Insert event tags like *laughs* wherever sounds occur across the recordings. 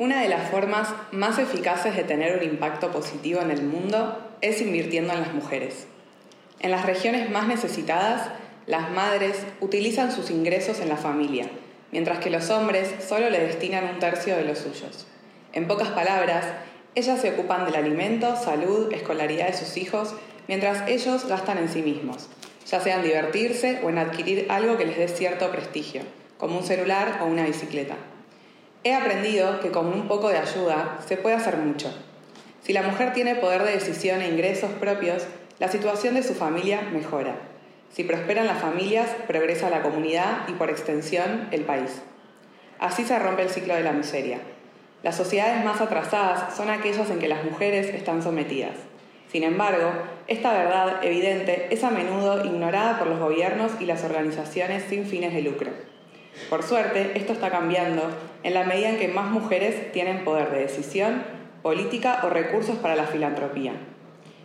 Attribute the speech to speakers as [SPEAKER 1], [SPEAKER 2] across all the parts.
[SPEAKER 1] Una de las formas más eficaces de tener un impacto positivo en el mundo es invirtiendo en las mujeres. En las regiones más necesitadas, las madres utilizan sus ingresos en la familia, mientras que los hombres solo le destinan un tercio de los suyos. En pocas palabras, ellas se ocupan del alimento, salud, escolaridad de sus hijos, mientras ellos gastan en sí mismos, ya sea en divertirse o en adquirir algo que les dé cierto prestigio, como un celular o una bicicleta. He aprendido que con un poco de ayuda se puede hacer mucho. Si la mujer tiene poder de decisión e ingresos propios, la situación de su familia mejora. Si prosperan las familias, progresa la comunidad y por extensión el país. Así se rompe el ciclo de la miseria. Las sociedades más atrasadas son aquellas en que las mujeres están sometidas. Sin embargo, esta verdad evidente es a menudo ignorada por los gobiernos y las organizaciones sin fines de lucro. Por suerte, esto está cambiando en la medida en que más mujeres tienen poder de decisión, política o recursos para la filantropía,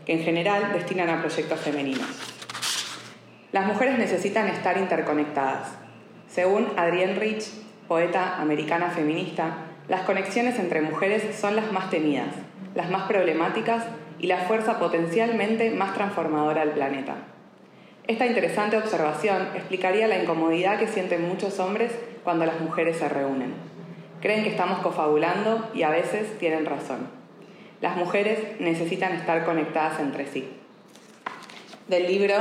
[SPEAKER 1] que en general destinan a proyectos femeninos. Las mujeres necesitan estar interconectadas. Según Adrienne Rich, poeta americana feminista, las conexiones entre mujeres son las más temidas, las más problemáticas y la fuerza potencialmente más transformadora del planeta. Esta interesante observación explicaría la incomodidad que sienten muchos hombres cuando las mujeres se reúnen. Creen que estamos cofabulando y a veces tienen razón. Las mujeres necesitan estar conectadas entre sí. Del libro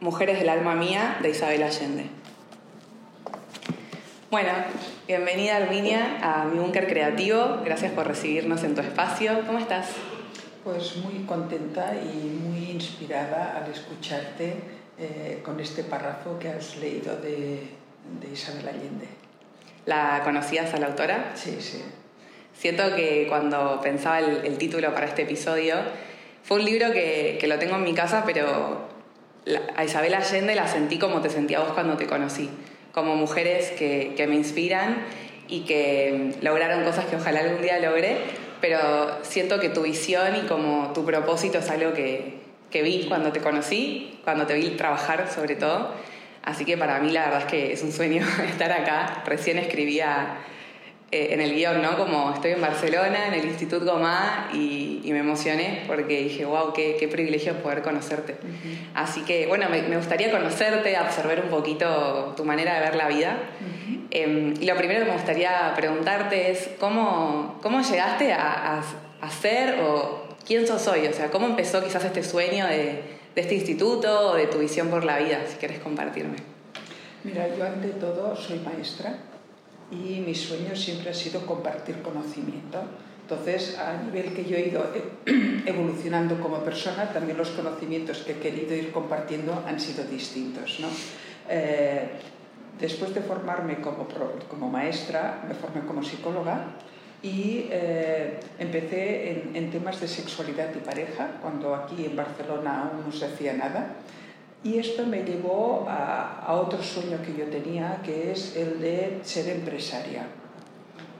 [SPEAKER 1] Mujeres del alma mía de Isabel Allende. Bueno, bienvenida Arminia a mi búnker creativo. Gracias por recibirnos en tu espacio. ¿Cómo estás?
[SPEAKER 2] Pues muy contenta y muy inspirada al escucharte eh, con este párrafo que has leído de, Isabel Allende.
[SPEAKER 1] ¿La conocías a la autora?
[SPEAKER 2] Sí, sí.
[SPEAKER 1] Siento que cuando pensaba el, título para este episodio, fue un libro que, lo tengo en mi casa, pero a Isabel Allende la sentí como te sentía vos cuando te conocí como mujeres que, me inspiran y que lograron cosas que ojalá algún día logre, pero siento que tu visión y como tu propósito es algo que, que vi cuando te conocí, cuando te vi trabajar sobre todo. Así que para mí la verdad es que es un sueño *laughs* estar acá. Recién escribía eh, en el guion, ¿no? Como estoy en Barcelona, en el Instituto Gomá, y, me emocioné porque dije, wow, qué, qué privilegio poder conocerte. Así que, bueno, me, gustaría conocerte, observar un poquito tu manera de ver la vida. Em, y lo primero que me gustaría preguntarte es, ¿cómo, cómo llegaste a, a, ser o quién sos hoy? O sea, ¿cómo empezó quizás este sueño de, de este instituto o de tu visión por la vida, si quieres compartirme?
[SPEAKER 2] Mira, yo ante todo soy maestra y mi sueño siempre ha sido compartir conocimiento. Entonces, a nivel que yo he ido *clears throat* evolucionando como persona, también los conocimientos que he querido ir compartiendo han sido distintos. ¿no? Eh, después de formarme como, como, maestra, me formé como psicóloga y eh, empecé en, en, temas de sexualidad y pareja, cuando aquí en Barcelona aún no se hacía nada. Y esto me llevó a, otro sueño que yo tenía, que es el de ser empresaria.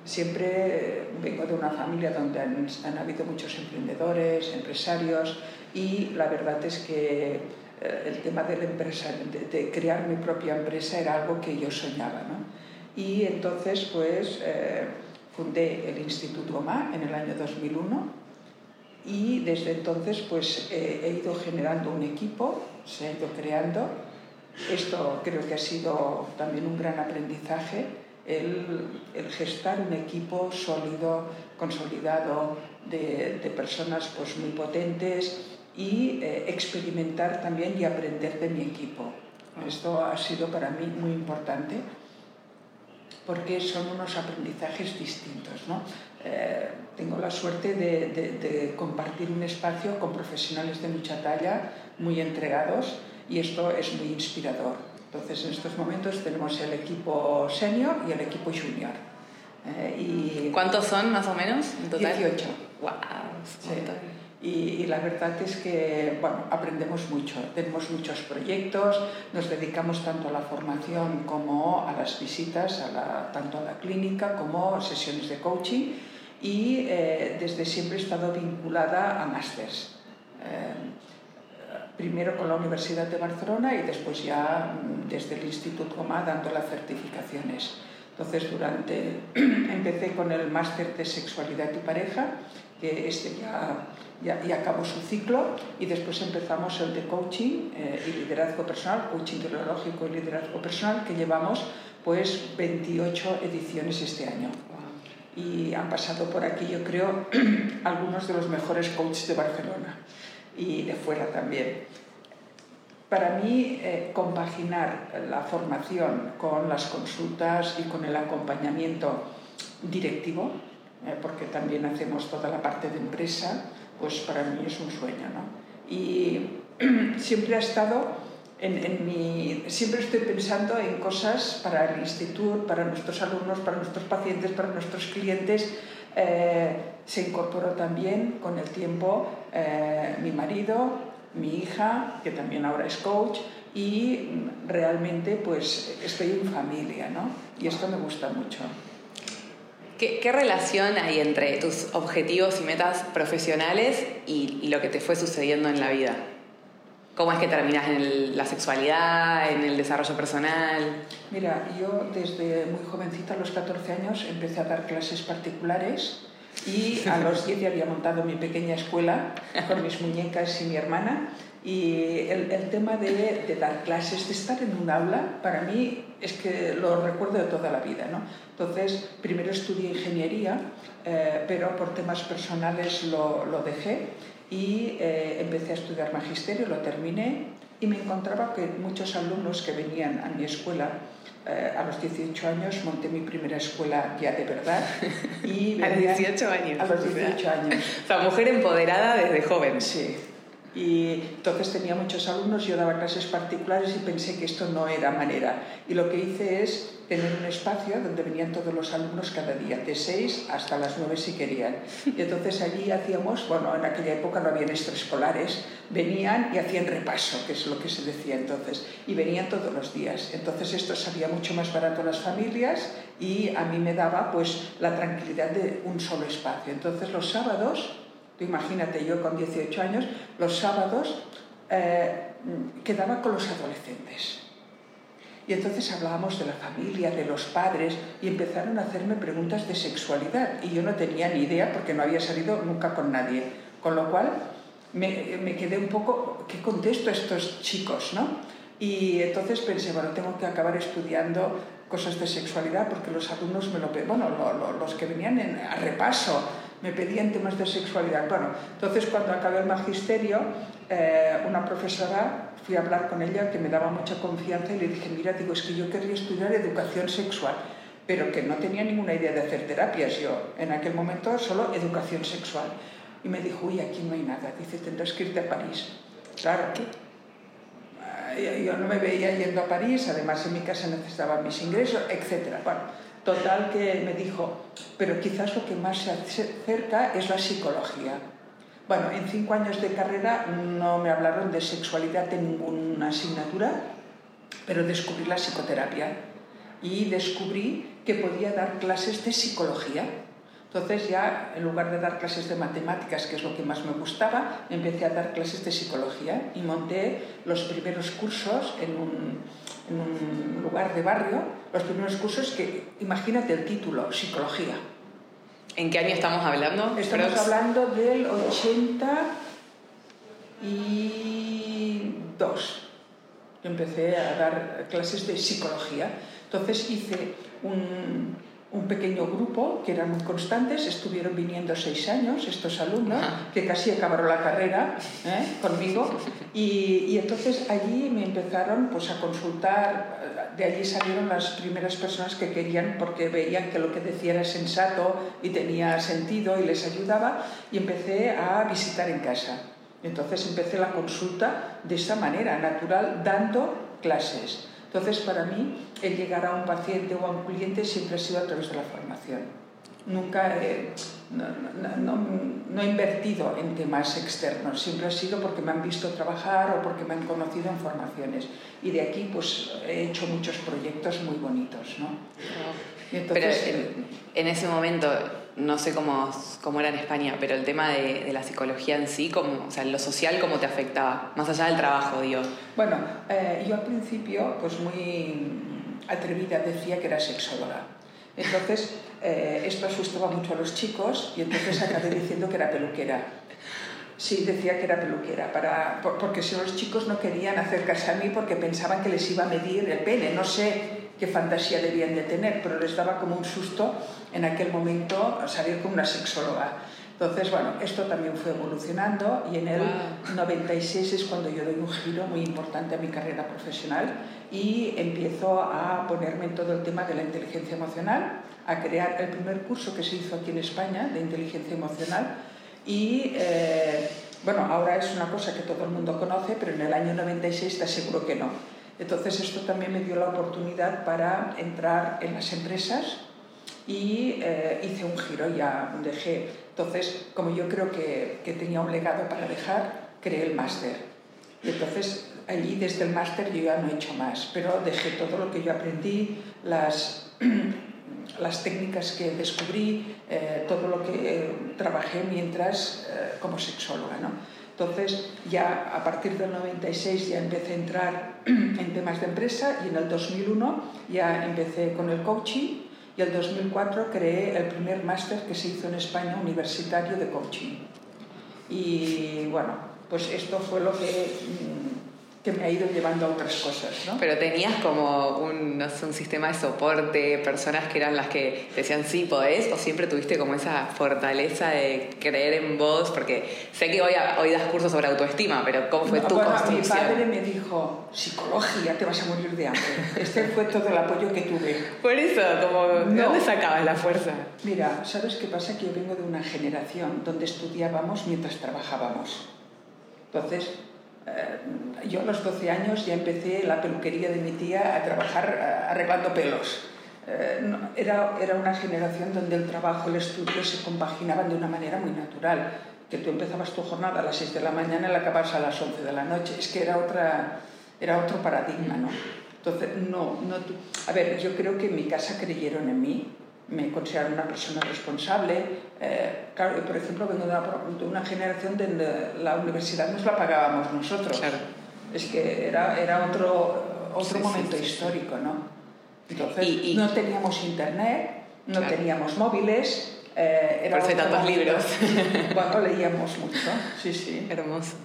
[SPEAKER 2] Siempre vengo de una familia donde han, habido muchos emprendedores, empresarios, y la verdad es que eh, el tema de, la empresa, de, crear mi propia empresa era algo que yo soñaba. ¿no? Y entonces pues eh, fundé el Instituto OMA en el año 2001 y desde entonces pues he ido generando un equipo, se ha ido creando. Esto creo que ha sido también un gran aprendizaje, el, el gestar un equipo sólido, consolidado, de, de personas pues muy potentes y eh, experimentar también y aprender de mi equipo. Esto ha sido para mí muy importante porque son unos aprendizajes distintos. ¿no? Eh, tengo la suerte de, compartir un espacio con profesionales de mucha talla, muy entregados, y esto es muy inspirador. Entonces, en estos momentos tenemos el equipo senior y el equipo junior.
[SPEAKER 1] Eh, y ¿Cuántos son más o menos en total?
[SPEAKER 2] 18.
[SPEAKER 1] ¡Wow!
[SPEAKER 2] Y, la verdad es que bueno, aprendemos mucho, tenemos muchos proyectos, nos dedicamos tanto a la formación como a las visitas, a tanto a la clínica como sesiones de coaching y eh, desde siempre he estado vinculada a másters. Eh, primero con la Universidad de Barcelona y después ya mm, desde el Instituto Comá dando las certificaciones. Entonces, durante, *clears throat* empecé con el máster de sexualidad y pareja, que este ya, ya, acabó su ciclo, y después empezamos el de coaching eh, y liderazgo personal, coaching teológico y liderazgo personal, que llevamos pues 28 ediciones este año. Y han pasado por aquí, yo creo, *clears throat* algunos de los mejores coaches de Barcelona y de fuera también. Para mí, eh, compaginar la formación con las consultas y con el acompañamiento directivo, eh, porque también hacemos toda la parte de empresa, pues para mí es un sueño. ¿no? Y *clears throat* siempre ha estado en, en mi, siempre estoy pensando en cosas para el instituto, para nuestros alumnos, para nuestros pacientes, para nuestros clientes. Eh, se incorporó también con el tiempo mi marido, mi hija, que también ahora es coach, y realmente pues estoy en familia, ¿no? Y esto me gusta mucho.
[SPEAKER 1] ¿Qué, qué relación hay entre tus objetivos y metas profesionales y, y, lo que te fue sucediendo en la vida? ¿Cómo es que terminas en la sexualidad, en el desarrollo personal?
[SPEAKER 2] Mira, yo desde muy jovencita, a los 14 años, empecé a dar clases particulares y a los *laughs* 10 ya había montado mi pequeña escuela con mis muñecas y mi hermana. Y el, el tema de, de, dar clases, de estar en un aula, para mí es que lo recuerdo de toda la vida. ¿no? Entonces, primero estudié ingeniería, eh, pero por temas personales lo, lo dejé y eh, empecé a estudiar magisterio, lo terminé y me encontraba que muchos alumnos que venían a mi escuela eh, a los 18 años monté mi primera escuela ya de verdad. *laughs*
[SPEAKER 1] Y a los 18 años.
[SPEAKER 2] A los 18 años.
[SPEAKER 1] O sea, mujer empoderada desde joven.
[SPEAKER 2] Sí. Y entonces tenía muchos alumnos, yo daba clases particulares y pensé que esto no era manera. Y lo que hice es tener un espacio donde venían todos los alumnos cada día, de 6 hasta las 9 si querían. Y entonces allí hacíamos, bueno, en aquella época no había extraescolares, venían y hacían repaso, que es lo que se decía entonces, y venían todos los días. Entonces esto salía mucho más barato a las familias y a mí me daba pues la tranquilidad de un solo espacio. Entonces los sábados imagínate, yo con 18 años, los sábados eh, quedaba con los adolescentes. Y entonces hablábamos de la familia, de los padres, y empezaron a hacerme preguntas de sexualidad. Y yo no tenía ni idea porque no había salido nunca con nadie. Con lo cual me, me quedé un poco, ¿qué contesto a estos chicos? ¿no? Y entonces pensé, bueno, tengo que acabar estudiando cosas de sexualidad porque los alumnos me lo... Bueno, los que venían en, a repaso me pedían temas de sexualidad. Bueno, entonces cuando acabé el magisterio, eh, una profesora, fui a hablar con ella que me daba mucha confianza y le dije, mira, digo, es que yo quería estudiar educación sexual, pero que no tenía ninguna idea de hacer terapias yo, en aquel momento solo educación sexual. Y me dijo, uy, aquí no hay nada, dice, tendrás que irte a París. Claro, eh, yo no me veía yendo a París, además en mi casa necesitaba mis ingresos, etc. Bueno, Total que me dijo, pero quizás lo que más se acerca es la psicología. Bueno, en cinco años de carrera no me hablaron de sexualidad en ninguna asignatura, pero descubrí la psicoterapia y descubrí que podía dar clases de psicología. Entonces ya, en lugar de dar clases de matemáticas, que es lo que más me gustaba, empecé a dar clases de psicología y monté los primeros cursos en un, lugar de barrio, los primeros cursos que, imagínate el título, psicología.
[SPEAKER 1] ¿En qué año estamos hablando?
[SPEAKER 2] Estamos hablando del 82. Empecé a dar clases de psicología. Entonces hice un, un pequeño grupo que eran muy constantes, estuvieron viniendo seis años estos alumnos, que casi acabaron la carrera ¿eh? conmigo, *laughs* y, y, entonces allí me empezaron pues, a consultar, de allí salieron las primeras personas que querían, porque veían que lo que decía era sensato y tenía sentido y les ayudaba, y empecé a visitar en casa. Entonces empecé la consulta de esa manera, natural, dando clases. Entonces, para mí, el llegar a un paciente o a un cliente siempre ha sido a través de la formación. Nunca he, no, no, no, he invertido en temas externos, siempre ha sido porque me han visto trabajar o porque me han conocido en formaciones. Y de aquí pues he hecho muchos proyectos muy bonitos. ¿no?
[SPEAKER 1] pero en, ese momento, no sé cómo, cómo era en España, pero el tema de, la psicología en sí, como, o sea, lo social, ¿cómo te afectaba? Más allá del trabajo, digo.
[SPEAKER 2] Bueno, eh, yo al principio, pues muy atrevida, decía que era sexóloga. Entonces, *laughs* eh, esto asustaba mucho a los chicos y entonces acabé diciendo que era peluquera. Sí, decía que era peluquera, para, porque si los chicos no querían acercarse a mí porque pensaban que les iba a medir el pene. No sé qué fantasía debían de tener, pero les daba como un susto en aquel momento salir con una sexóloga. Entonces, bueno, esto también fue evolucionando y en el 96 es cuando yo doy un giro muy importante a mi carrera profesional y empiezo a ponerme en todo el tema de la inteligencia emocional, a crear el primer curso que se hizo aquí en España de inteligencia emocional y eh, bueno, ahora es una cosa que todo el mundo conoce, pero en el año 96 te aseguro que no. Entonces esto también me dio la oportunidad para entrar en las empresas y eh, hice un giro, ya dejé. Entonces, como yo creo que, que tenía un legado para dejar, creé el máster. Y entonces allí desde el máster yo ya no he hecho más, pero dejé todo lo que yo aprendí, las, *clears throat* las técnicas que descubrí, eh, todo lo que eh, trabajé mientras como sexóloga. ¿no? Entonces, ya a partir del 96 ya empecé a entrar *clears throat* en temas de empresa y en el 2001 ya empecé con el coaching y el 2004 creé el primer máster que se hizo en España universitario de coaching. Y bueno, pues esto fue lo que mm, que me ha ido llevando a otras cosas. ¿no?
[SPEAKER 1] Pero tenías como un, no sé, un sistema de soporte, personas que eran las que decían sí, podés, o siempre tuviste como esa fortaleza de creer en vos, porque sé que hoy, hoy das cursos sobre autoestima, pero ¿cómo fue tu construcción?
[SPEAKER 2] Mi padre me dijo, psicología, te vas a morir de hambre. Este fue todo el apoyo que tuve.
[SPEAKER 1] Por eso, como, ¿de dónde sacabas la fuerza?
[SPEAKER 2] Mira, ¿sabes qué pasa? Que yo vengo de una generación donde estudiábamos mientras trabajábamos. Entonces, yo a los 12 años ya empecé la peluquería de mi tía a trabajar eh, arreglando pelos. Eh, era, era una generación donde el trabajo y el estudio se compaginaban de una manera muy natural, que tú empezabas tu jornada a las 6 de la mañana y la acababas a las 11 de la noche. Es que era, otra, era otro paradigma, ¿no? Entonces, no, no, a ver, yo creo que en mi casa creyeron en mí, me considero una persona responsable. Eh, claro, por ejemplo, vengo de una, generación donde la universidad nos la pagábamos nosotros. Es que era, era otro, otro momento histórico, ¿no? Entonces, no teníamos internet, no teníamos móviles.
[SPEAKER 1] Eh, era por tantos libros.
[SPEAKER 2] Bueno, leíamos mucho, sí, sí. *laughs*
[SPEAKER 1] Hermoso.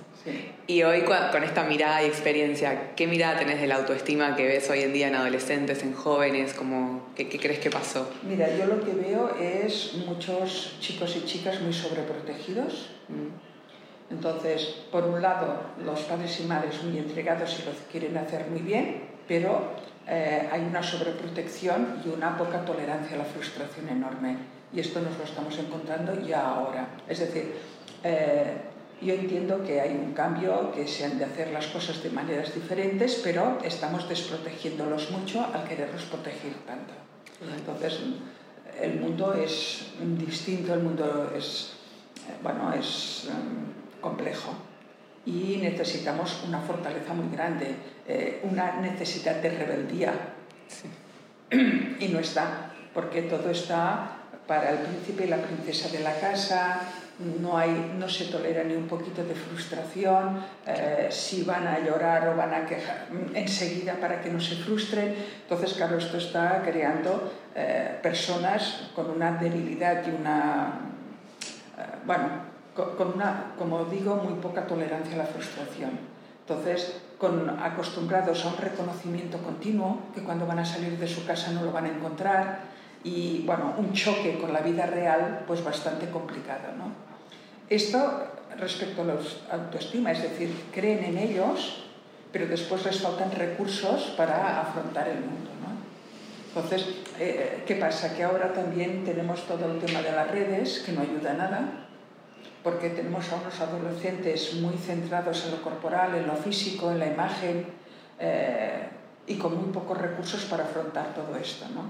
[SPEAKER 1] Y hoy con esta mirada y experiencia, ¿qué mirada tenés de la autoestima que ves hoy en día en adolescentes, en jóvenes? Como, ¿qué, crees que pasó?
[SPEAKER 2] Mira, yo lo que veo es muchos chicos y chicas muy sobreprotegidos. Mm. Entonces, por un lado, los padres y madres muy entregados y lo quieren hacer muy bien, pero eh, hay una sobreprotección y una poca tolerancia a la frustración enorme. Y esto nos lo estamos encontrando ya ahora. Es decir, eh, yo entiendo que hay un cambio, que se han de hacer las cosas de maneras diferentes, pero estamos desprotegiéndolos mucho al quererlos proteger tanto. Entonces, el mundo es distinto, el mundo es, bueno, es um, complejo y necesitamos una fortaleza muy grande, eh, una necesidad de rebeldía. Y no está, porque todo está para el príncipe y la princesa de la casa, no, hay, no se tolera ni un poquito de frustración, eh, si van a llorar o van a quejar enseguida para que no se frustren. Entonces, claro, esto está creando eh, personas con una debilidad y una, eh, bueno, con, una, como digo, muy poca tolerancia a la frustración. Entonces, acostumbrados a un reconocimiento continuo, que cuando van a salir de su casa no lo van a encontrar, y bueno, un choque con la vida real, pues bastante complicado, ¿no? Esto respecto a la autoestima, es decir, creen en ellos, pero después les faltan recursos para afrontar el mundo. ¿no? Entonces, eh, ¿qué pasa? Que ahora también tenemos todo el tema de las redes, que no ayuda a nada, porque tenemos a unos adolescentes muy centrados en lo corporal, en lo físico, en la imagen, eh, y con muy pocos recursos para afrontar todo esto. ¿no?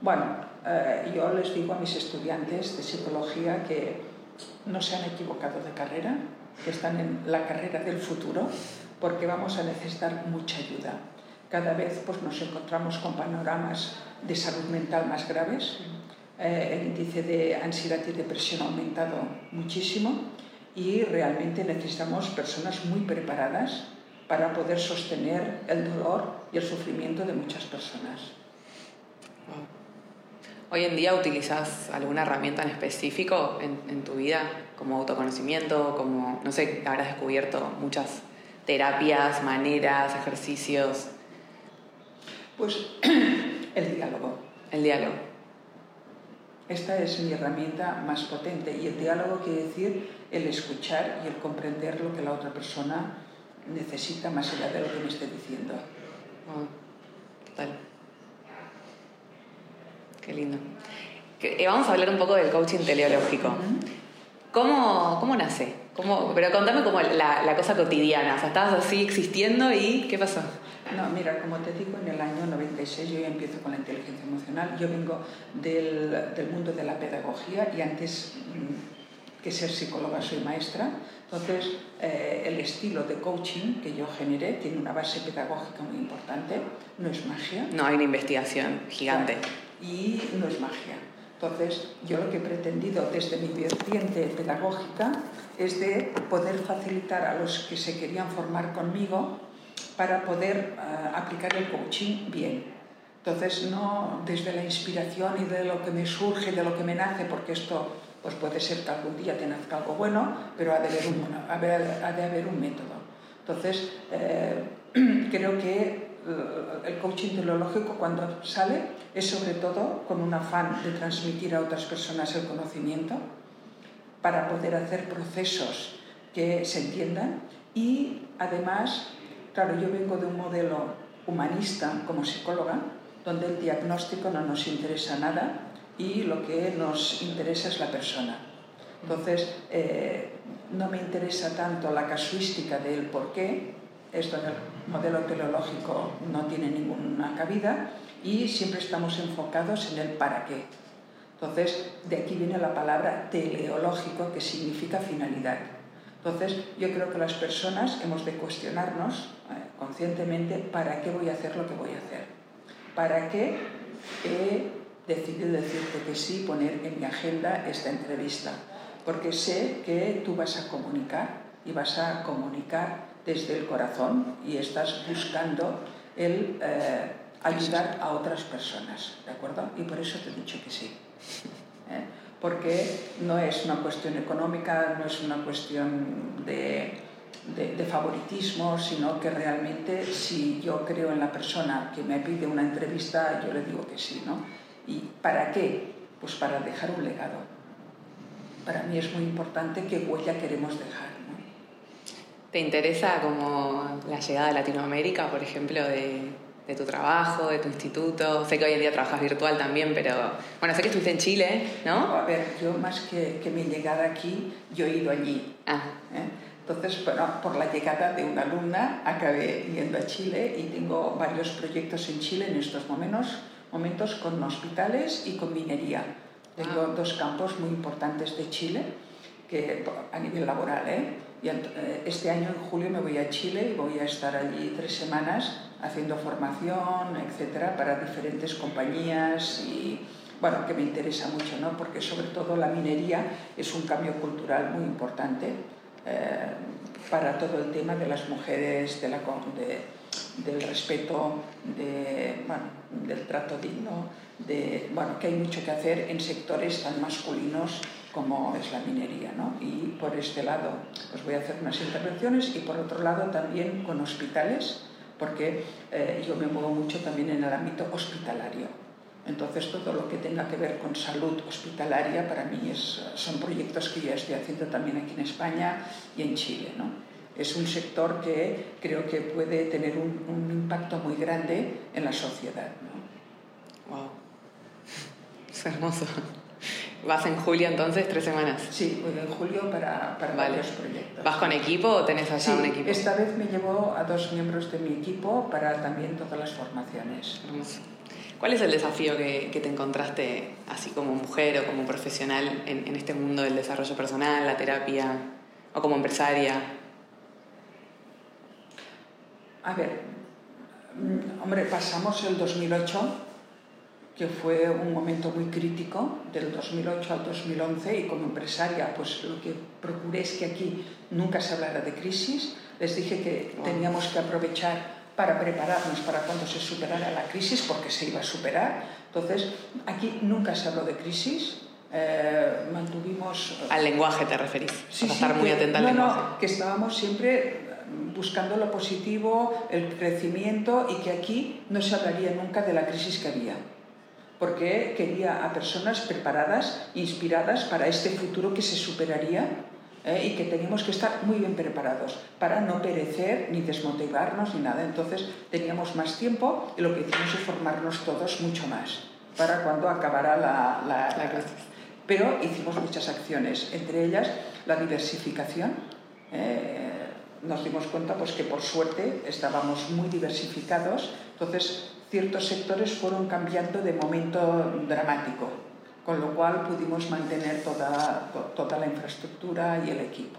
[SPEAKER 2] Bueno, eh, yo les digo a mis estudiantes de psicología que no se han equivocado de carrera, que están en la carrera del futuro, porque vamos a necesitar mucha ayuda. Cada vez pues, nos encontramos con panoramas de salud mental más graves. Eh, el índice de ansiedad y depresión ha aumentado muchísimo y realmente necesitamos personas muy preparadas para poder sostener el dolor y el sufrimiento de muchas personas.
[SPEAKER 1] ¿Hoy en día utilizas alguna herramienta en específico en, en, tu vida, como autoconocimiento, como, no sé, habrás descubierto muchas terapias, maneras, ejercicios?
[SPEAKER 2] Pues *clears throat* el diálogo.
[SPEAKER 1] El diálogo.
[SPEAKER 2] Esta es mi herramienta más potente y el diálogo quiere decir el escuchar y el comprender lo que la otra persona necesita más allá de lo que me esté diciendo.
[SPEAKER 1] total. Qué lindo. Eh, vamos a hablar un poco del coaching teleológico. ¿Cómo, ¿Cómo, nace? ¿Cómo, pero contame como la, la, cosa cotidiana. O sea, estabas así existiendo y ¿qué pasó?
[SPEAKER 2] No, mira, como te digo, en el año 96 yo ya empiezo con la inteligencia emocional. Yo vengo del, del mundo de la pedagogía y antes mm, que ser psicóloga soy maestra. Entonces, eh, el estilo de coaching que yo generé tiene una base pedagógica muy importante, no es magia.
[SPEAKER 1] No, hay una investigación gigante.
[SPEAKER 2] Y no es magia. Entonces, yo lo que he pretendido desde mi vertiente pedagógica es de poder facilitar a los que se querían formar conmigo para poder uh, aplicar el coaching bien. Entonces, no desde la inspiración y de lo que me surge, de lo que me nace, porque esto pues puede ser que algún día te nazca algo bueno, pero ha de haber un, ha de haber un método. Entonces, eh, *clears throat* creo que el coaching teleológico cuando sale es sobre todo con un afán de transmitir a otras personas el conocimiento para poder hacer procesos que se entiendan y además, claro, yo vengo de un modelo humanista como psicóloga, donde el diagnóstico no nos interesa nada y lo que nos interesa es la persona. Entonces, eh, no me interesa tanto la casuística del por qué, esto en el modelo teleológico no tiene ninguna cabida y siempre estamos enfocados en el para qué. Entonces, de aquí viene la palabra teleológico, que significa finalidad. Entonces, yo creo que las personas hemos de cuestionarnos eh, conscientemente para qué voy a hacer lo que voy a hacer. ¿Para qué he decidido decirte que sí, poner en mi agenda esta entrevista? Porque sé que tú vas a comunicar y vas a comunicar desde el corazón y estás buscando el eh, ayudar a otras personas, ¿de acuerdo? Y por eso te he dicho que sí. *laughs* ¿eh? Porque no es una cuestión económica, no es una cuestión de, de, favoritismo, sino que realmente si yo creo en la persona que me pide una entrevista, yo le digo que sí, ¿no? ¿Y para qué? Pues para dejar un legado. Para mí es muy importante qué huella queremos dejar.
[SPEAKER 1] ¿Te interesa como la llegada de Latinoamérica, por ejemplo, de, de, tu trabajo, de tu instituto? Sé que hoy en día trabajas virtual también, pero bueno, sé que estuviste en Chile, ¿no?
[SPEAKER 2] A ver, yo más que, que mi llegada aquí, yo he ido allí.
[SPEAKER 1] Ah.
[SPEAKER 2] ¿eh? Entonces, bueno, por la llegada de una alumna acabé yendo a Chile y tengo varios proyectos en Chile en estos momentos, momentos con hospitales y con minería. Tengo ah. dos campos muy importantes de Chile que a nivel laboral, ¿eh? Y eh, este año, en julio, me voy a Chile y voy a estar allí tres semanas haciendo formación, etcétera, para diferentes compañías y, bueno, que me interesa mucho, ¿no? Porque sobre todo la minería es un cambio cultural muy importante eh, para todo el tema de las mujeres, de la, de, del respeto, de, bueno, del trato digno, de, bueno, que hay mucho que hacer en sectores tan masculinos como es la minería. ¿no? Y por este lado os voy a hacer unas intervenciones y por otro lado también con hospitales, porque eh, yo me muevo mucho también en el ámbito hospitalario. Entonces todo lo que tenga que ver con salud hospitalaria para mí es, son proyectos que ya estoy haciendo también aquí en España y en Chile. ¿no? Es un sector que creo que puede tener un, impacto muy grande en la sociedad.
[SPEAKER 1] ¡Wow! *laughs* Es hermoso. ¿Vas en julio entonces, tres semanas?
[SPEAKER 2] Sí, voy en julio para, para varios proyectos.
[SPEAKER 1] ¿Vas con equipo o tenés allá un equipo?
[SPEAKER 2] esta vez me llevo a dos miembros de mi equipo para también todas las formaciones.
[SPEAKER 1] ¿Cuál es el desafío que, que, te encontraste así como mujer o como profesional en, en este mundo del desarrollo personal, la terapia o como empresaria?
[SPEAKER 2] A ver, mm, hombre, pasamos el 2008 que fue un momento muy crítico del 2008 al 2011 y como empresaria pues lo que procuré es que aquí nunca se hablara de crisis. Les dije que teníamos que aprovechar para prepararnos para cuando se superara la crisis, porque se iba a superar. Entonces, aquí nunca se habló de crisis, eh, mantuvimos...
[SPEAKER 1] Al lenguaje te referís,
[SPEAKER 2] sí,
[SPEAKER 1] estar muy atenta al
[SPEAKER 2] no,
[SPEAKER 1] lenguaje.
[SPEAKER 2] No, que estábamos siempre buscando lo positivo, el crecimiento y que aquí no se hablaría nunca de la crisis que había porque quería a personas preparadas, inspiradas para este futuro que se superaría ¿eh? y que teníamos que estar muy bien preparados para no perecer ni desmotivarnos ni nada. Entonces teníamos más tiempo y lo que hicimos es formarnos todos mucho más para cuando acabara la, la, crisis. Pero hicimos muchas acciones, entre ellas la diversificación. ¿eh? nos dimos cuenta pues, que por suerte estábamos muy diversificados, entonces ciertos sectores fueron cambiando de momento dramático con lo cual pudimos mantener toda, toda la infraestructura y el equipo.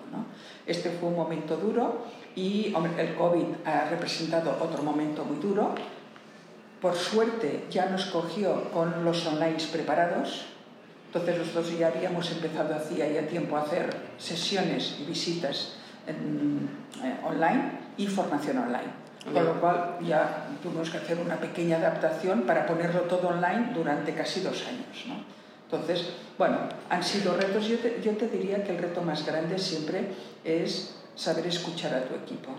[SPEAKER 2] Este fue un momento duro y el COVID ha representado otro momento muy duro. Por suerte ya nos cogió con los online preparados, entonces nosotros ya habíamos empezado hacía ya tiempo a hacer sesiones y visitas eh, online y formación online. Con lo cual ya tuvimos que hacer una pequeña adaptación para ponerlo todo online durante casi dos años. ¿no? Entonces, bueno, han sido retos. Yo te, yo te diría que el reto más grande siempre es saber escuchar a tu equipo.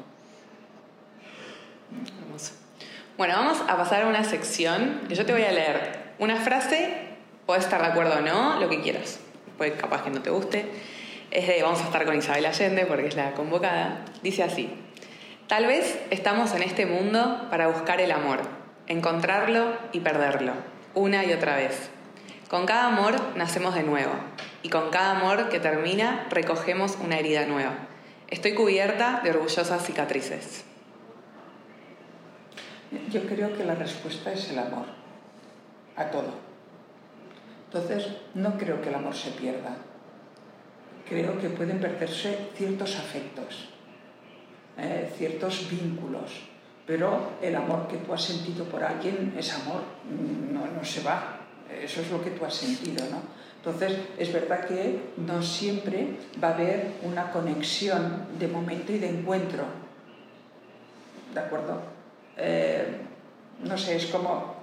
[SPEAKER 1] Bueno, vamos a pasar a una sección que yo te voy a leer una frase, puedes estar de acuerdo o no, lo que quieras. Puede capaz que no te guste. Es de, vamos a estar con Isabel Allende porque es la convocada. Dice así, tal vez estamos en este mundo para buscar el amor, encontrarlo y perderlo, una y otra vez. Con cada amor nacemos de nuevo y con cada amor que termina recogemos una herida nueva. Estoy cubierta de orgullosas cicatrices.
[SPEAKER 2] Yo creo que la respuesta es el amor, a todo. Entonces, no creo que el amor se pierda. Creo que pueden perderse ciertos afectos, eh, ciertos vínculos, pero el amor que tú has sentido por alguien es amor, no, no se va, eso es lo que tú has sentido, ¿no? Entonces, es verdad que no siempre va a haber una conexión de momento y de encuentro. ¿De acuerdo? Eh, no sé, es como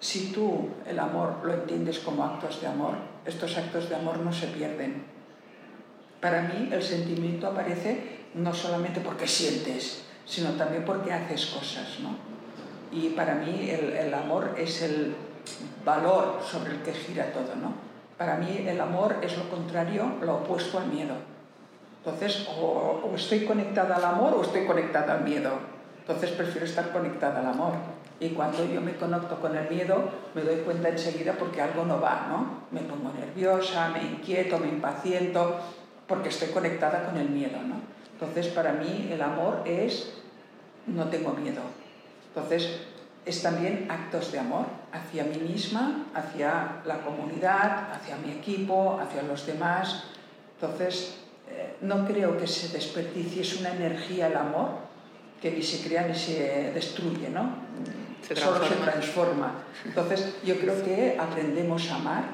[SPEAKER 2] si tú el amor lo entiendes como actos de amor, estos actos de amor no se pierden. Para mí el sentimiento aparece no solamente porque sientes, sino también porque haces cosas, ¿no? Y para mí el, amor es el, valor sobre el que gira todo, ¿no? Para mí el amor es lo contrario, lo opuesto al miedo. Entonces, o, estoy conectada al amor o estoy conectada al miedo. Entonces prefiero estar conectada al amor. Y cuando yo me conecto con el miedo, me doy cuenta enseguida porque algo no va, ¿no? Me pongo nerviosa, me inquieto, me impaciento, porque estoy conectada con el miedo, ¿no? Entonces, para mí el amor es, no tengo miedo. Entonces, es también actos de amor hacia mí misma, hacia la comunidad, hacia mi equipo, hacia los demás. Entonces, eh, no creo que se desperdicie, es una energía el amor que ni se crea ni se destruye, ¿no? Solo se transforma. Entonces, yo creo que aprendemos a amar,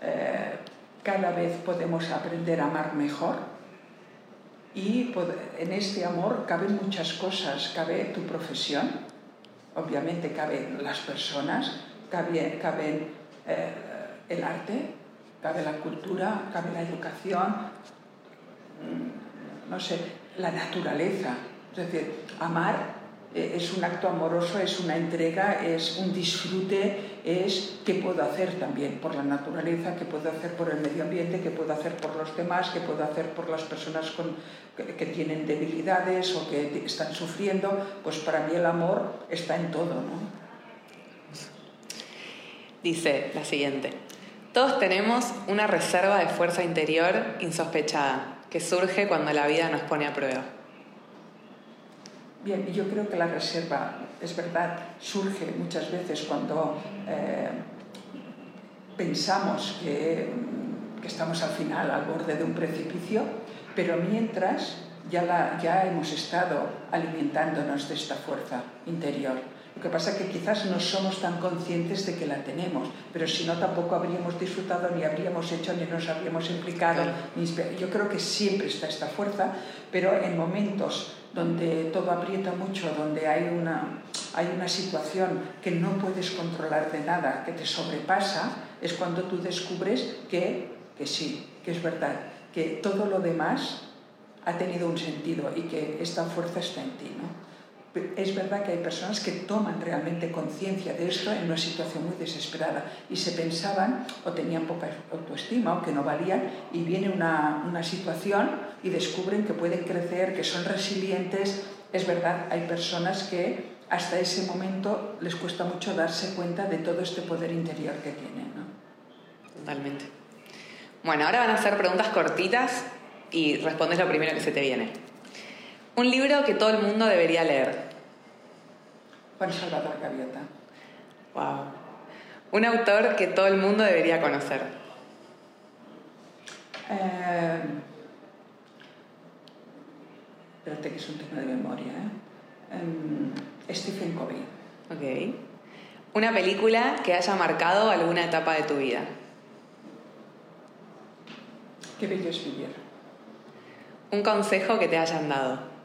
[SPEAKER 2] eh, cada vez podemos aprender a amar mejor y en este amor caben muchas cosas, cabe tu profesión, obviamente caben las personas, cabe, caben eh, el arte, cabe la cultura, cabe la educación, mm, no sé, la naturaleza. Es decir, amar eh, es un acto amoroso, es una entrega, es un disfrute, es qué puedo hacer también por la naturaleza, qué puedo hacer por el medio ambiente, qué puedo hacer por los demás, qué puedo hacer por las personas con, que, tienen debilidades o que están sufriendo. Pues para mí el amor está en todo. ¿no?
[SPEAKER 1] Dice la siguiente, todos tenemos una reserva de fuerza interior insospechada que surge cuando la vida nos pone a prueba.
[SPEAKER 2] Yo creo que la reserva, es verdad, surge muchas veces cuando eh, pensamos que, que, estamos al final, al borde de un precipicio, pero mientras ya, la, ya hemos estado alimentándonos de esta fuerza interior. Lo que pasa es que quizás no somos tan conscientes de que la tenemos, pero si no tampoco habríamos disfrutado, ni habríamos hecho, ni nos habríamos implicado. Yo creo que siempre está esta fuerza, pero en momentos donde todo aprieta mucho, donde hay una, hay una situación que no puedes controlar de nada, que te sobrepasa, es cuando tú descubres que, que sí, que es verdad, que todo lo demás ha tenido un sentido y que esta fuerza está en ti. ¿no? Es verdad que hay personas que toman realmente conciencia de esto en una situación muy desesperada y se pensaban o tenían poca autoestima o que no valían y viene una, una situación y descubren que pueden crecer, que son resilientes. Es verdad, hay personas que hasta ese momento les cuesta mucho darse cuenta de todo este poder interior que tienen. ¿no?
[SPEAKER 1] Totalmente. Bueno, ahora van a ser preguntas cortitas y respondes lo primero que se te viene. Un libro que todo el mundo debería leer.
[SPEAKER 2] Juan Salvador Gaviota.
[SPEAKER 1] Wow. Un autor que todo el mundo debería conocer.
[SPEAKER 2] Eh, espérate que es un tema de memoria. ¿eh? Em, Stephen Covey.
[SPEAKER 1] Ok. Una película que haya marcado alguna etapa de tu vida.
[SPEAKER 2] Qué bello es vivir.
[SPEAKER 1] Un consejo que te hayan dado.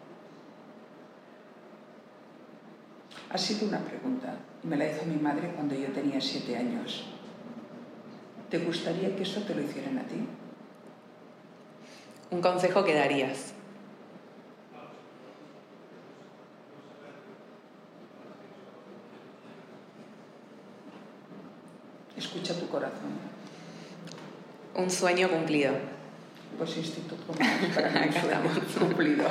[SPEAKER 2] Ha sido una pregunta y me la hizo mi madre cuando yo tenía siete años. ¿Te gustaría que eso te lo hicieran a ti?
[SPEAKER 1] Un consejo que darías.
[SPEAKER 2] Escucha tu corazón.
[SPEAKER 1] Un sueño cumplido.
[SPEAKER 2] Pues Instituto *laughs* para mí un sueño cumplido.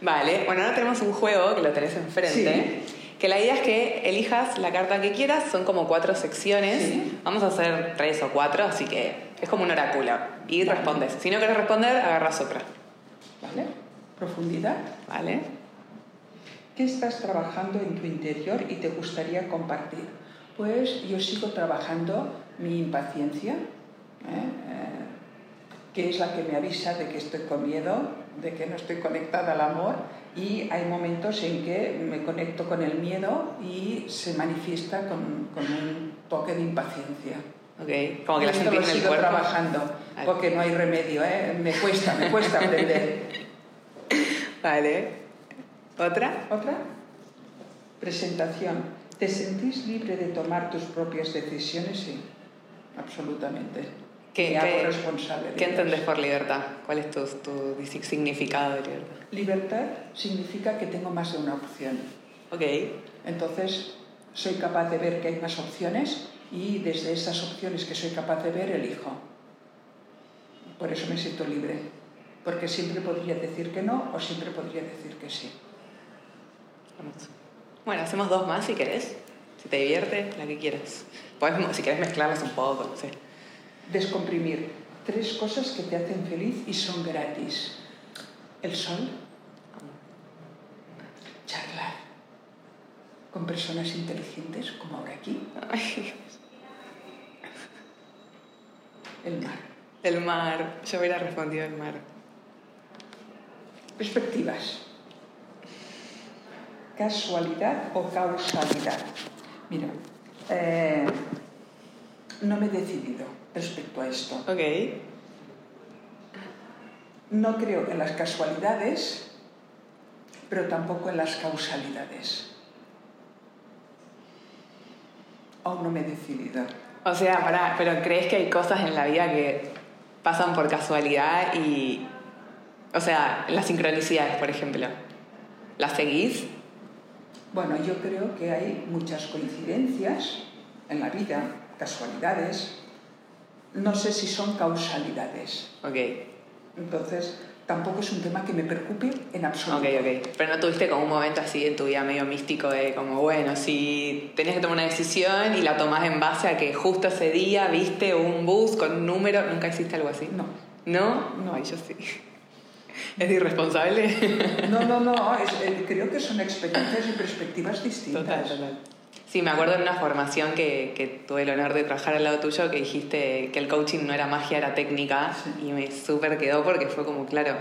[SPEAKER 1] Vale, bueno, ahora tenemos un juego que lo tenés enfrente.
[SPEAKER 2] Sí.
[SPEAKER 1] Que la idea es que elijas la carta que quieras, son como cuatro secciones.
[SPEAKER 2] Sí.
[SPEAKER 1] Vamos a hacer tres o cuatro, así que es como un oráculo. Y
[SPEAKER 2] Vale.
[SPEAKER 1] respondes. Si no quieres responder, agarras otra.
[SPEAKER 2] ¿Vale? Profundidad.
[SPEAKER 1] ¿Vale?
[SPEAKER 2] ¿Qué estás trabajando en tu interior y te gustaría compartir? Pues yo sigo trabajando mi impaciencia, ¿eh? Eh, que es la que me avisa de que estoy con miedo, de que no estoy conectada al amor y hay momentos en que me conecto con el miedo y se manifiesta con, con un toque de impaciencia.
[SPEAKER 1] Ok. Como que la sentís
[SPEAKER 2] lo
[SPEAKER 1] en el
[SPEAKER 2] sigo
[SPEAKER 1] cuerpo.
[SPEAKER 2] trabajando,
[SPEAKER 1] Vale.
[SPEAKER 2] porque no hay remedio, ¿eh? me cuesta, me cuesta aprender. *laughs*
[SPEAKER 1] Vale. ¿Otra?
[SPEAKER 2] ¿Otra? Presentación. ¿Te sentís libre de tomar tus propias decisiones? Sí, absolutamente.
[SPEAKER 1] ¿Qué, qué-
[SPEAKER 2] responsable
[SPEAKER 1] ¿Qué entendés por libertad? ¿Cuál es tu, tu significado de libertad?
[SPEAKER 2] Libertad significa que tengo más de una opción.
[SPEAKER 1] Ok.
[SPEAKER 2] Entonces, soy capaz de ver que hay más opciones y desde esas opciones que soy capaz de ver, elijo. Por eso me siento libre. Porque siempre podría decir que no o siempre podría decir que sí.
[SPEAKER 1] Bueno, hacemos dos más si querés. Si te divierte, la que quieras. Podés, si querés mezclarlas un poco, no sé.
[SPEAKER 2] Descomprimir. Tres cosas que te hacen feliz y son gratis. El sol. Charlar. Con personas inteligentes, como ahora aquí. El mar.
[SPEAKER 1] el mar. Yo hubiera respondido el mar.
[SPEAKER 2] Perspectivas. Casualidad o causalidad. Mira, eh, no me he decidido respecto a esto.
[SPEAKER 1] Ok.
[SPEAKER 2] No creo en las casualidades, pero tampoco en las causalidades. Aún no me he decidido.
[SPEAKER 1] O sea, pará, pero ¿crees que hay cosas en la vida que pasan por casualidad y... O sea, las sincronicidades, por ejemplo. ¿Las seguís?
[SPEAKER 2] Bueno, yo creo que hay muchas coincidencias en la vida, casualidades. No sé si son causalidades.
[SPEAKER 1] Ok.
[SPEAKER 2] Entonces, tampoco es un tema que me preocupe en absoluto.
[SPEAKER 1] Ok, ok. Pero no tuviste como un momento así en tu vida medio místico de como, bueno, si tenías que tomar una decisión y la tomás en base a que justo ese día viste un bus con un número, ¿nunca hiciste algo así?
[SPEAKER 2] No.
[SPEAKER 1] ¿No?
[SPEAKER 2] No.
[SPEAKER 1] Ay, yo sí. *laughs* ¿Es irresponsable?
[SPEAKER 2] No, no, no, es- eh, creo que son experiencias y perspectivas distintas.
[SPEAKER 1] Total, total. Sí, me acuerdo en una formación que, que tuve el honor de trabajar al lado tuyo que dijiste que el coaching no era magia, era técnica
[SPEAKER 2] Sí.
[SPEAKER 1] y me súper quedó porque fue como, claro,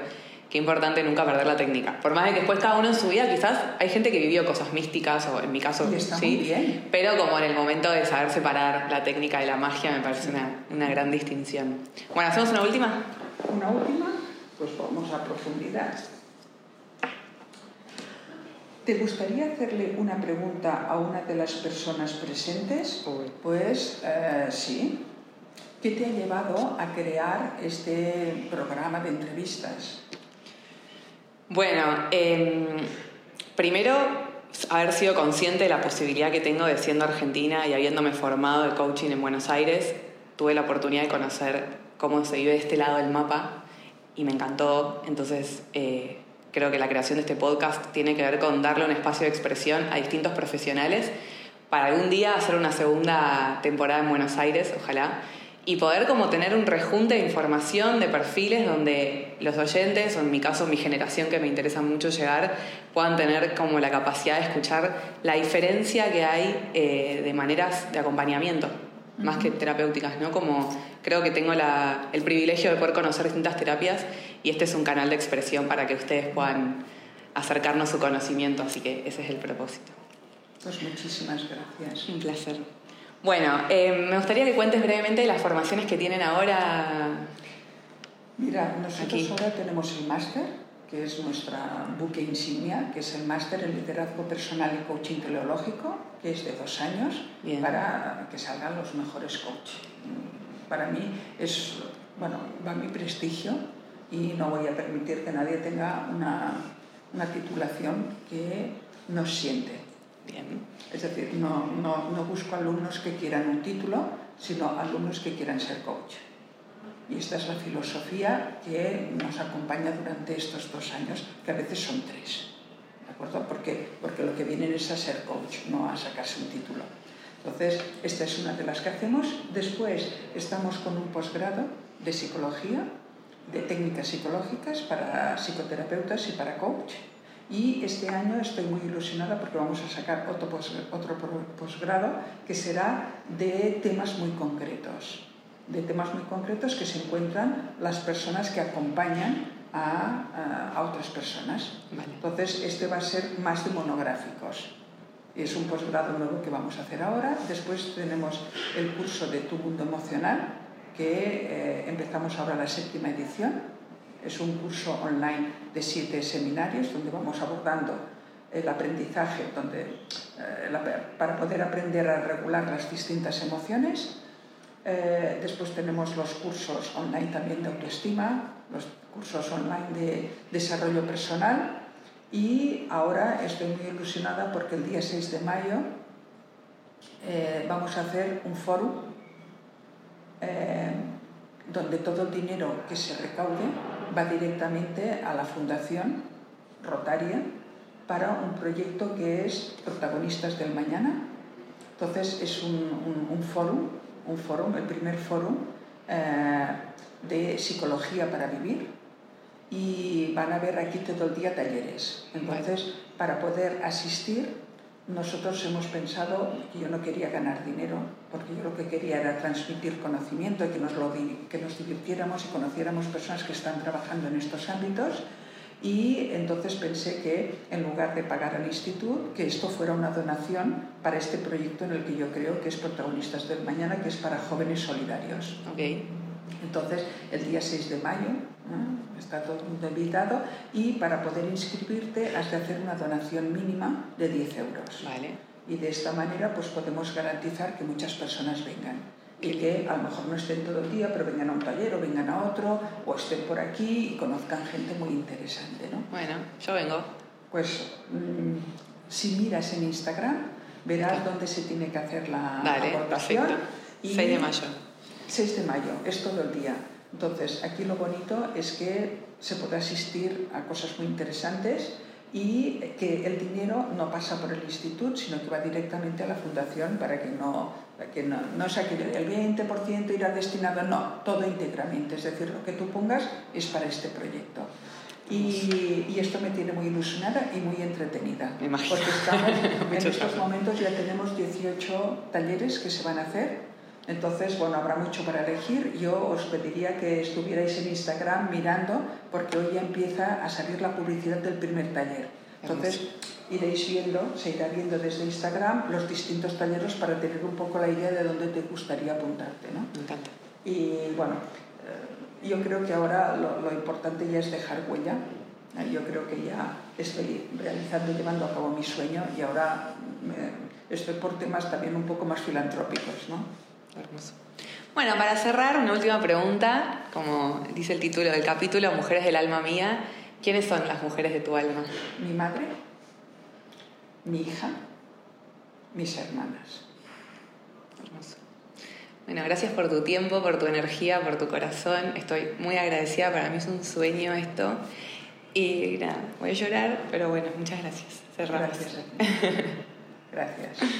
[SPEAKER 1] qué importante nunca perder la técnica. Por más de que después cada uno en su vida, quizás hay gente que vivió cosas místicas o en mi caso sí,
[SPEAKER 2] muy bien.
[SPEAKER 1] pero como en el momento de saber separar la técnica de la magia me parece una, una gran distinción. Bueno, ¿hacemos una última?
[SPEAKER 2] Una última, pues vamos a profundidad. ¿Te gustaría hacerle una pregunta a una de las personas presentes? Pues eh, sí. ¿Qué te ha llevado a crear este programa de entrevistas?
[SPEAKER 1] Bueno, em, primero haber sido consciente de la posibilidad que tengo de siendo argentina y habiéndome formado de coaching en Buenos Aires, tuve la oportunidad de conocer cómo se vive de este lado del mapa y me encantó. Entonces, eh, creo que la creación de este podcast tiene que ver con darle un espacio de expresión a distintos profesionales para algún día hacer una segunda temporada en Buenos Aires, ojalá y poder como tener un rejunte de información, de perfiles donde los oyentes, o en mi caso mi generación que me interesa mucho llegar, puedan tener como la capacidad de escuchar la diferencia que hay eh, de maneras de acompañamiento, más que terapéuticas, ¿no? Como creo que tengo la, el privilegio de poder conocer distintas terapias y este es un canal de expresión para que ustedes puedan acercarnos su conocimiento, así que ese es el propósito.
[SPEAKER 2] Pues muchísimas gracias.
[SPEAKER 1] Un placer. Bueno, eh, me gustaría que cuentes brevemente las formaciones que tienen ahora.
[SPEAKER 2] Mira, nosotros ahora tenemos el máster, que es nuestra buque insignia, que es el máster en liderazgo personal y coaching teleológico, que es de dos años, para que salgan los mejores coaches. Para mí es, bueno, va mi prestigio y no voy a permitir que nadie tenga una, una titulación que no siente.
[SPEAKER 1] Bien.
[SPEAKER 2] Es decir, no, no, no, busco alumnos que quieran un título, sino alumnos que quieran ser coach. Y esta es la filosofía que nos acompaña durante estos dos años, que a veces son tres. ¿De acuerdo? Porque, porque lo que vienen es a ser coach, no a sacarse un título. Entonces, esta es una de las que hacemos. Después estamos con un posgrado de psicología, de técnicas psicológicas para psicoterapeutas y para coach y este año estoy muy ilusionada porque vamos a sacar otro, otro posgrado que será de temas muy concretos, de temas muy concretos que se encuentran las personas que acompañan a, a, otras personas. Entonces, este va a ser más de monográficos. Es un posgrado nuevo que vamos a hacer ahora. Después tenemos el curso de Tu Mundo Emocional, que eh, empezamos ahora la séptima edición es un curso online de siete seminarios donde vamos abordando el aprendizaje donde, eh, para poder aprender a regular las distintas emociones. Eh, después tenemos los cursos online también de autoestima, los cursos online de desarrollo personal y ahora estoy muy ilusionada porque el día 6 de mayo eh, vamos a hacer un foro donde todo el dinero que se recaude va directamente a la Fundación Rotaria para un proyecto que es Protagonistas del Mañana. Entonces es un, un, foro, un foro, el primer foro eh, de psicología para vivir y van a haber aquí todo el día talleres. Entonces, para poder asistir nosotros hemos pensado que yo no quería ganar dinero, porque yo lo que quería era transmitir conocimiento y que nos, lo, que nos divirtiéramos y conociéramos personas que están trabajando en estos ámbitos. Y entonces pensé que en lugar de pagar al instituto, que esto fuera una donación para este proyecto en el que yo creo que es Protagonistas del Mañana, que es para jóvenes solidarios.
[SPEAKER 1] Okay.
[SPEAKER 2] Entonces, el día 6 de mayo está todo el mundo invitado y para poder inscribirte has de hacer una donación mínima de 10 euros.
[SPEAKER 1] Vale.
[SPEAKER 2] Y de esta manera pues podemos garantizar que muchas personas vengan y que a lo mejor no estén todo el día, pero vengan a un taller o vengan a otro o estén por aquí y conozcan gente muy interesante. ¿no?
[SPEAKER 1] Bueno, yo vengo.
[SPEAKER 2] Pues mm, si miras en Instagram verás dónde se tiene que hacer la
[SPEAKER 1] Dale,
[SPEAKER 2] aportación.
[SPEAKER 1] Perfecto. 6 de mayo.
[SPEAKER 2] 6 de mayo, es todo el día. Entonces, aquí lo bonito es que se puede asistir a cosas muy interesantes y que el dinero no pasa por el instituto, sino que va directamente a la fundación para que no, que no, no sea que el 20% irá destinado, no, todo íntegramente, es decir, lo que tú pongas es para este proyecto. Y, y, esto me tiene muy ilusionada y muy entretenida.
[SPEAKER 1] Me imagino.
[SPEAKER 2] Porque estamos, *laughs* en estos momentos ya tenemos 18 talleres que se van a hacer entonces, bueno, habrá mucho para elegir. Yo os pediría que estuvierais en Instagram mirando, porque hoy ya empieza a salir la publicidad del primer taller. Entonces, iréis viendo, se irá viendo desde Instagram los distintos talleres para tener un poco la idea de dónde te gustaría apuntarte, ¿no?
[SPEAKER 1] Me encanta.
[SPEAKER 2] Y bueno, eh, yo creo que ahora lo, lo importante ya es dejar huella Yo creo que ya estoy realizando, llevando a cabo mi sueño y ahora estoy por temas también un poco más filantrópicos. ¿no?
[SPEAKER 1] Hermoso. Bueno, para cerrar, una última pregunta, como dice el título del capítulo, Mujeres del alma mía. ¿Quiénes son las mujeres de tu alma?
[SPEAKER 2] Mi madre, mi hija, mis hermanas.
[SPEAKER 1] Hermoso. Bueno, gracias por tu tiempo, por tu energía, por tu corazón. Estoy muy agradecida, para mí es un sueño esto. Y nada, voy a llorar, pero bueno, muchas gracias.
[SPEAKER 2] Cerramos. Gracias. *laughs* gracias.